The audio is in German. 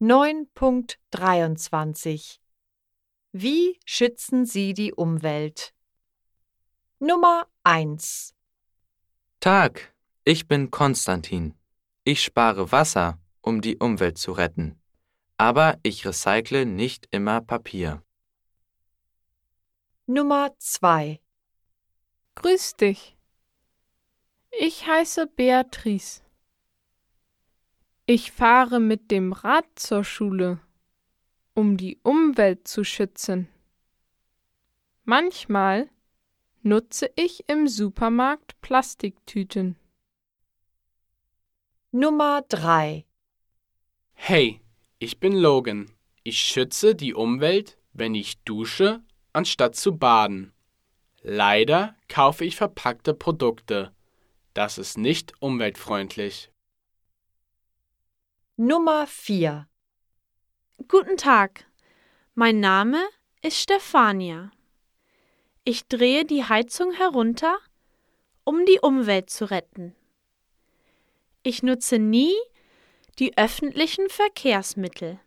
9.23 Wie schützen Sie die Umwelt? Nummer 1 Tag, ich bin Konstantin. Ich spare Wasser, um die Umwelt zu retten. Aber ich recycle nicht immer Papier. Nummer 2 Grüß dich. Ich heiße Beatrice. Ich fahre mit dem Rad zur Schule, um die Umwelt zu schützen. Manchmal nutze ich im Supermarkt Plastiktüten. Nummer 3 Hey, ich bin Logan. Ich schütze die Umwelt, wenn ich dusche, anstatt zu baden. Leider kaufe ich verpackte Produkte. Das ist nicht umweltfreundlich. Nummer 4 Guten Tag, mein Name ist Stefania. Ich drehe die Heizung herunter, um die Umwelt zu retten. Ich nutze nie die öffentlichen Verkehrsmittel.